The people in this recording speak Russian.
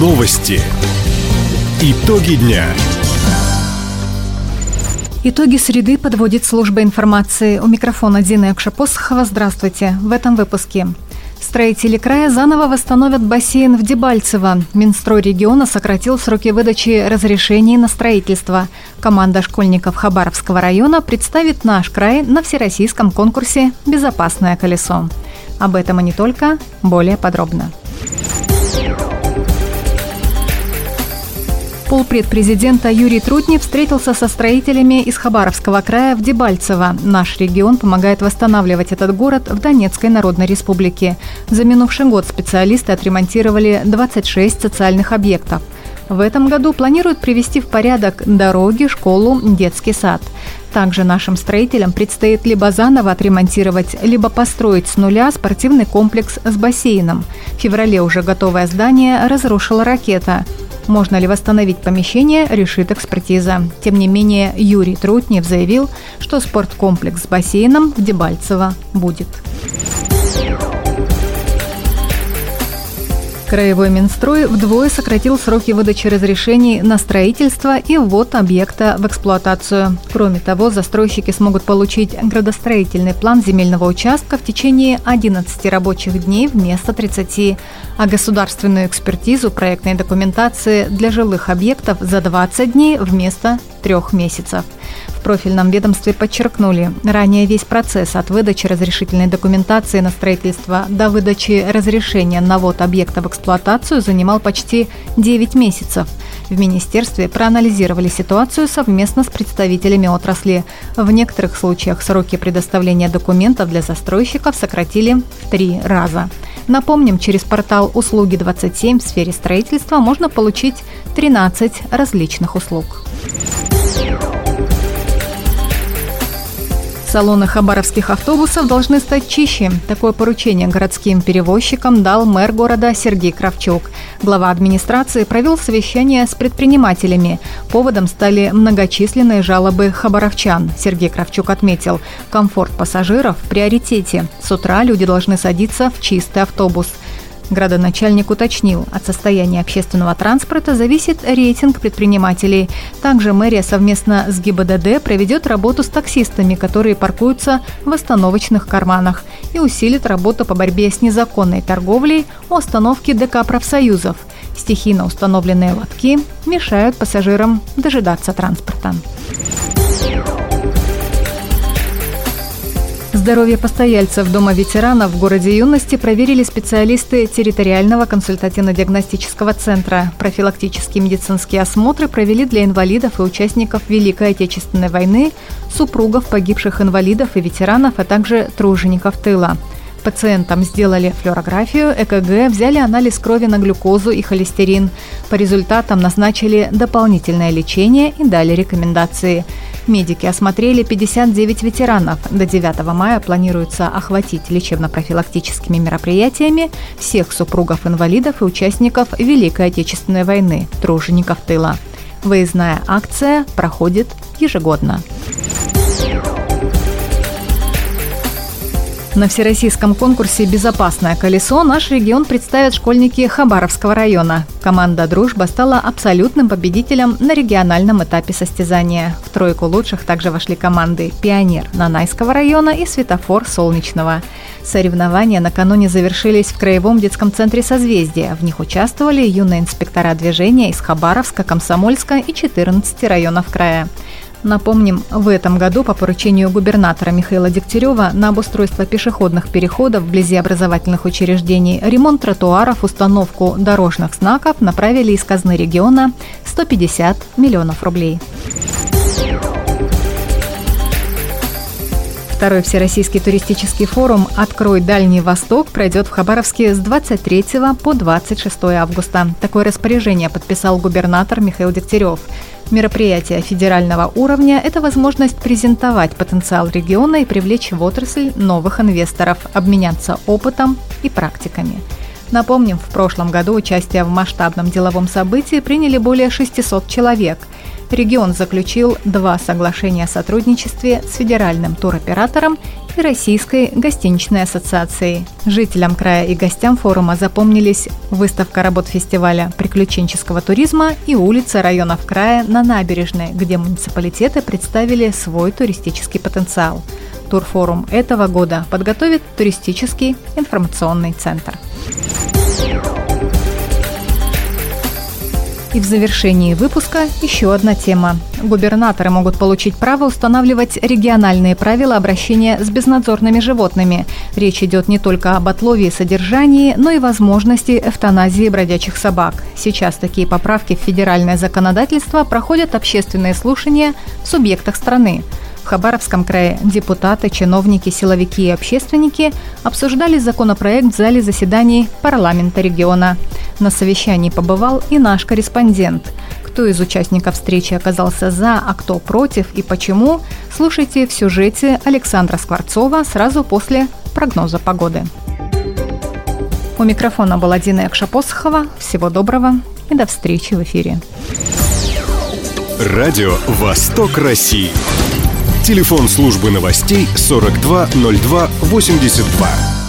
Новости. Итоги дня. Итоги среды подводит служба информации. У микрофона Дина Экшапосхова. Здравствуйте. В этом выпуске. Строители края заново восстановят бассейн в Дебальцево. Минстрой региона сократил сроки выдачи разрешений на строительство. Команда школьников Хабаровского района представит наш край на всероссийском конкурсе «Безопасное колесо». Об этом и не только, более подробно. Полпред президента Юрий Трутнев встретился со строителями из Хабаровского края в Дебальцево. Наш регион помогает восстанавливать этот город в Донецкой Народной Республике. За минувший год специалисты отремонтировали 26 социальных объектов. В этом году планируют привести в порядок дороги, школу, детский сад. Также нашим строителям предстоит либо заново отремонтировать, либо построить с нуля спортивный комплекс с бассейном. В феврале уже готовое здание разрушила ракета. Можно ли восстановить помещение, решит экспертиза. Тем не менее, Юрий Трутнев заявил, что спорткомплекс с бассейном в Дебальцево будет. Краевой Минстрой вдвое сократил сроки выдачи разрешений на строительство и ввод объекта в эксплуатацию. Кроме того, застройщики смогут получить градостроительный план земельного участка в течение 11 рабочих дней вместо 30, а государственную экспертизу проектной документации для жилых объектов за 20 дней вместо трех месяцев. В профильном ведомстве подчеркнули, ранее весь процесс от выдачи разрешительной документации на строительство до выдачи разрешения на ввод объекта в эксплуатацию занимал почти 9 месяцев. В министерстве проанализировали ситуацию совместно с представителями отрасли. В некоторых случаях сроки предоставления документов для застройщиков сократили в три раза. Напомним, через портал «Услуги 27» в сфере строительства можно получить 13 различных услуг. Салоны хабаровских автобусов должны стать чище. Такое поручение городским перевозчикам дал мэр города Сергей Кравчук. Глава администрации провел совещание с предпринимателями. Поводом стали многочисленные жалобы хабаровчан. Сергей Кравчук отметил, комфорт пассажиров в приоритете. С утра люди должны садиться в чистый автобус. Градоначальник уточнил, от состояния общественного транспорта зависит рейтинг предпринимателей. Также мэрия совместно с ГИБДД проведет работу с таксистами, которые паркуются в остановочных карманах, и усилит работу по борьбе с незаконной торговлей у остановки ДК профсоюзов. Стихийно установленные лотки мешают пассажирам дожидаться транспорта. Здоровье постояльцев Дома ветеранов в городе юности проверили специалисты территориального консультативно-диагностического центра. Профилактические медицинские осмотры провели для инвалидов и участников Великой Отечественной войны, супругов погибших инвалидов и ветеранов, а также тружеников тыла. Пациентам сделали флюорографию, ЭКГ, взяли анализ крови на глюкозу и холестерин. По результатам назначили дополнительное лечение и дали рекомендации. Медики осмотрели 59 ветеранов. До 9 мая планируется охватить лечебно-профилактическими мероприятиями всех супругов инвалидов и участников Великой Отечественной войны, тружеников тыла. Выездная акция проходит ежегодно. На всероссийском конкурсе «Безопасное колесо» наш регион представят школьники Хабаровского района. Команда «Дружба» стала абсолютным победителем на региональном этапе состязания. В тройку лучших также вошли команды «Пионер» Нанайского района и «Светофор» Солнечного. Соревнования накануне завершились в Краевом детском центре «Созвездие». В них участвовали юные инспектора движения из Хабаровска, Комсомольска и 14 районов края. Напомним, в этом году по поручению губернатора Михаила Дегтярева на обустройство пешеходных переходов вблизи образовательных учреждений, ремонт тротуаров, установку дорожных знаков направили из казны региона 150 миллионов рублей. Второй Всероссийский туристический форум «Открой Дальний Восток» пройдет в Хабаровске с 23 по 26 августа. Такое распоряжение подписал губернатор Михаил Дегтярев. Мероприятие федерального уровня – это возможность презентовать потенциал региона и привлечь в отрасль новых инвесторов, обменяться опытом и практиками. Напомним, в прошлом году участие в масштабном деловом событии приняли более 600 человек. Регион заключил два соглашения о сотрудничестве с федеральным туроператором Всероссийской гостиничной ассоциацией. Жителям края и гостям форума запомнились выставка работ фестиваля приключенческого туризма и улицы районов края на набережной, где муниципалитеты представили свой туристический потенциал. Турфорум этого года подготовит туристический информационный центр. И в завершении выпуска еще одна тема. Губернаторы могут получить право устанавливать региональные правила обращения с безнадзорными животными. Речь идет не только об отлове и содержании, но и возможности эвтаназии бродячих собак. Сейчас такие поправки в федеральное законодательство проходят общественные слушания в субъектах страны. В Хабаровском крае депутаты, чиновники, силовики и общественники обсуждали законопроект в зале заседаний парламента региона. На совещании побывал и наш корреспондент. Кто из участников встречи оказался за, а кто против и почему, слушайте в сюжете Александра Скворцова сразу после прогноза погоды. У микрофона была Дина Якшапосхова. Всего доброго и до встречи в эфире. Радио «Восток России». Телефон службы новостей 420282.